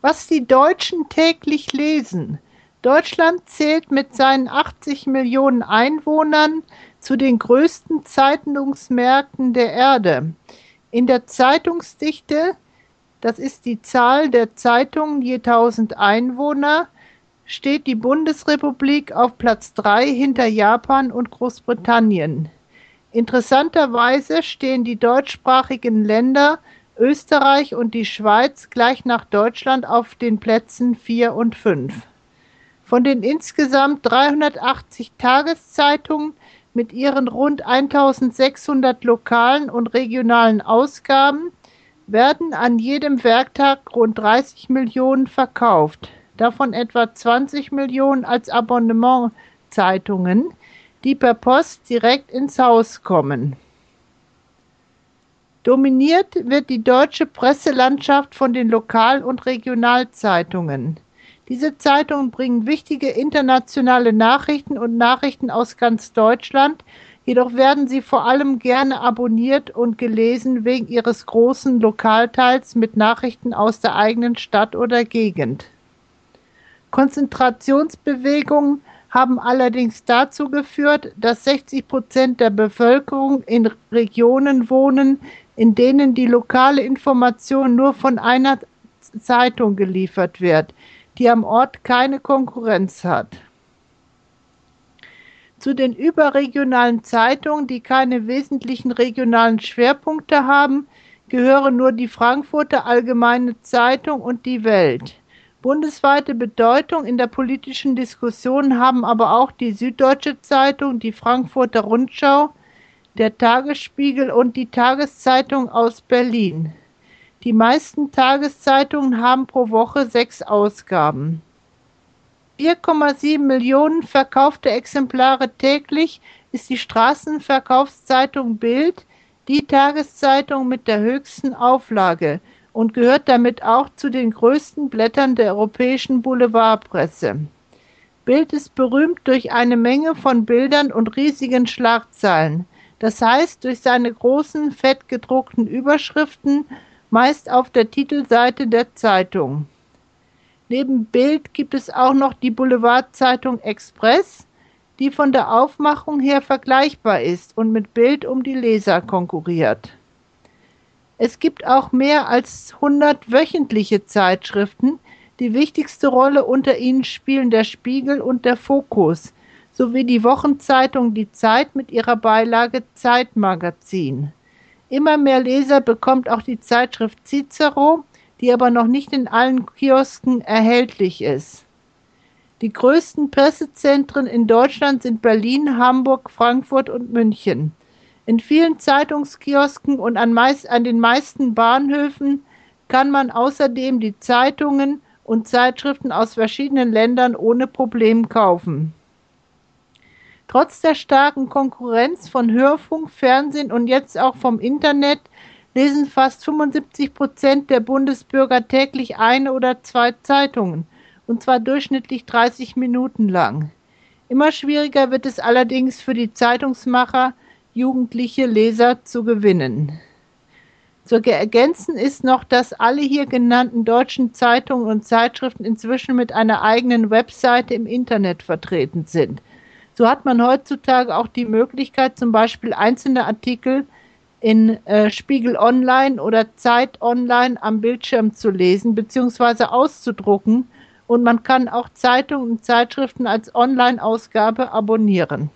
Was die Deutschen täglich lesen. Deutschland zählt mit seinen 80 Millionen Einwohnern zu den größten Zeitungsmärkten der Erde. In der Zeitungsdichte, das ist die Zahl der Zeitungen je 1000 Einwohner, steht die Bundesrepublik auf Platz 3 hinter Japan und Großbritannien. Interessanterweise stehen die deutschsprachigen Länder Österreich und die Schweiz gleich nach Deutschland auf den Plätzen 4 und 5. Von den insgesamt 380 Tageszeitungen mit ihren rund 1600 lokalen und regionalen Ausgaben werden an jedem Werktag rund 30 Millionen verkauft, davon etwa 20 Millionen als Abonnementzeitungen, die per Post direkt ins Haus kommen. Dominiert wird die deutsche Presselandschaft von den Lokal- und Regionalzeitungen. Diese Zeitungen bringen wichtige internationale Nachrichten und Nachrichten aus ganz Deutschland, jedoch werden sie vor allem gerne abonniert und gelesen wegen ihres großen Lokalteils mit Nachrichten aus der eigenen Stadt oder Gegend. Konzentrationsbewegungen haben allerdings dazu geführt, dass 60 Prozent der Bevölkerung in Regionen wohnen, in denen die lokale Information nur von einer Zeitung geliefert wird, die am Ort keine Konkurrenz hat. Zu den überregionalen Zeitungen, die keine wesentlichen regionalen Schwerpunkte haben, gehören nur die Frankfurter Allgemeine Zeitung und die Welt. Bundesweite Bedeutung in der politischen Diskussion haben aber auch die Süddeutsche Zeitung, die Frankfurter Rundschau, der Tagesspiegel und die Tageszeitung aus Berlin. Die meisten Tageszeitungen haben pro Woche sechs Ausgaben. 4,7 Millionen verkaufte Exemplare täglich ist die Straßenverkaufszeitung Bild die Tageszeitung mit der höchsten Auflage und gehört damit auch zu den größten Blättern der europäischen Boulevardpresse. Bild ist berühmt durch eine Menge von Bildern und riesigen Schlagzeilen das heißt durch seine großen fett gedruckten Überschriften, meist auf der Titelseite der Zeitung. Neben Bild gibt es auch noch die Boulevardzeitung Express, die von der Aufmachung her vergleichbar ist und mit Bild um die Leser konkurriert. Es gibt auch mehr als 100 wöchentliche Zeitschriften. Die wichtigste Rolle unter ihnen spielen der Spiegel und der Fokus, sowie die Wochenzeitung Die Zeit mit ihrer Beilage Zeitmagazin. Immer mehr Leser bekommt auch die Zeitschrift Cicero, die aber noch nicht in allen Kiosken erhältlich ist. Die größten Pressezentren in Deutschland sind Berlin, Hamburg, Frankfurt und München. In vielen Zeitungskiosken und an, meist, an den meisten Bahnhöfen kann man außerdem die Zeitungen und Zeitschriften aus verschiedenen Ländern ohne Problem kaufen. Trotz der starken Konkurrenz von Hörfunk, Fernsehen und jetzt auch vom Internet lesen fast 75 Prozent der Bundesbürger täglich eine oder zwei Zeitungen, und zwar durchschnittlich 30 Minuten lang. Immer schwieriger wird es allerdings für die Zeitungsmacher, jugendliche Leser zu gewinnen. Zu ergänzen ist noch, dass alle hier genannten deutschen Zeitungen und Zeitschriften inzwischen mit einer eigenen Webseite im Internet vertreten sind. So hat man heutzutage auch die Möglichkeit, zum Beispiel einzelne Artikel in äh, Spiegel Online oder Zeit Online am Bildschirm zu lesen bzw. auszudrucken und man kann auch Zeitungen und Zeitschriften als Online-Ausgabe abonnieren.